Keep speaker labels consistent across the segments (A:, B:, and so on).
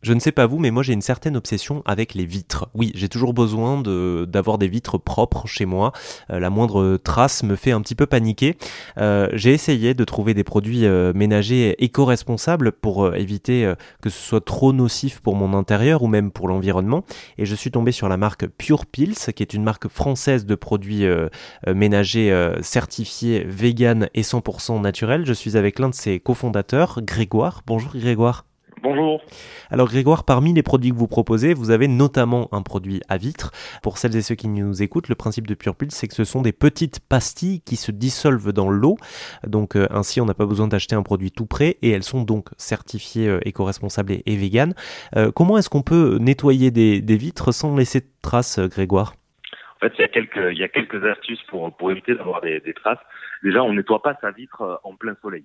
A: Je ne sais pas vous, mais moi j'ai une certaine obsession avec les vitres. Oui, j'ai toujours besoin d'avoir des vitres propres chez moi. Euh, la moindre trace me fait un petit peu paniquer. Euh, j'ai essayé de trouver des produits euh, ménagers éco-responsables pour éviter que ce soit trop nocif pour mon intérieur ou même pour l'environnement. Et je suis tombé sur la marque Pure Pills, qui est une marque française de produits ménagers certifiés vegan et 100% naturels. Je suis avec l'un de ses cofondateurs, Grégoire. Bonjour Grégoire.
B: Bonjour.
A: Alors Grégoire, parmi les produits que vous proposez, vous avez notamment un produit à vitre. Pour celles et ceux qui nous écoutent, le principe de Purple, c'est que ce sont des petites pastilles qui se dissolvent dans l'eau. Donc euh, ainsi, on n'a pas besoin d'acheter un produit tout prêt et elles sont donc certifiées euh, éco-responsables et, vegan. Euh, comment est-ce qu'on peut nettoyer des, vitres sans laisser de traces, Grégoire?
B: En fait, il y a quelques, il y a quelques astuces pour, pour éviter d'avoir des, des traces. Déjà, on nettoie pas sa vitre en plein soleil.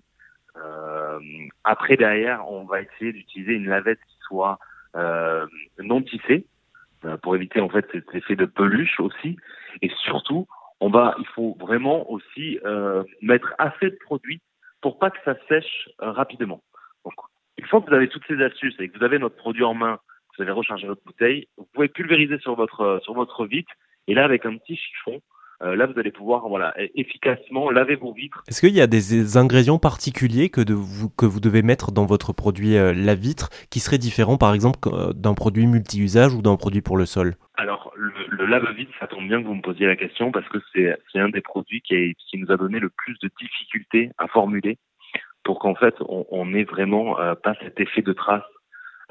B: Euh, après, derrière, on va essayer d'utiliser une lavette qui soit euh, non tissée euh, pour éviter en fait cet effet de peluche aussi. Et surtout, on va, il faut vraiment aussi euh, mettre assez de produit pour pas que ça sèche euh, rapidement. Donc, une fois que vous avez toutes ces astuces et que vous avez notre produit en main, vous avez rechargé votre bouteille, vous pouvez pulvériser sur votre sur votre vitre et là avec un petit chiffon, là, vous allez pouvoir voilà, efficacement laver vos vitres.
A: Est-ce qu'il y a des ingrédients particuliers que, de vous, que vous devez mettre dans votre produit euh, lave-vitre qui seraient différents, par exemple, euh, d'un produit multi-usage ou d'un produit pour le sol?
B: Alors, le, lave-vitre, ça tombe bien que vous me posiez la question parce que c'est un des produits qui, qui nous a donné le plus de difficultés à formuler pour qu'en fait, on n'ait vraiment pas cet effet de trace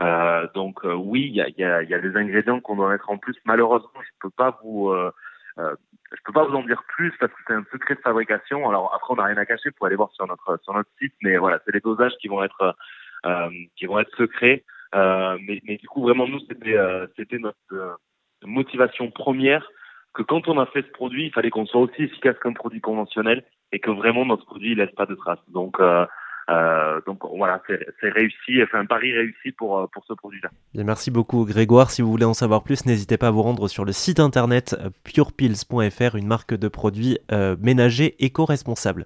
B: euh, donc oui, il y a, y, a, y a, des ingrédients qu'on doit mettre en plus. Malheureusement, je peux pas vous euh, je peux pas vous en dire plus parce que c'est un secret de fabrication. Alors après, on n'a rien à cacher. Vous aller voir sur notre sur notre site, mais voilà, c'est les dosages qui vont être euh, qui vont être secrets. Euh, mais, mais, du coup, vraiment, nous, c'était euh, c'était notre euh, motivation première que quand on a fait ce produit, il fallait qu'on soit aussi efficace qu'un produit conventionnel et que vraiment notre produit il laisse pas de traces. Donc euh, euh, donc voilà, c'est réussi, enfin un pari réussi pour, euh, pour ce produit-là.
A: Merci beaucoup Grégoire. Si vous voulez en savoir plus, n'hésitez pas à vous rendre sur le site internet purepills.fr, une marque de produits euh, ménagers éco-responsables.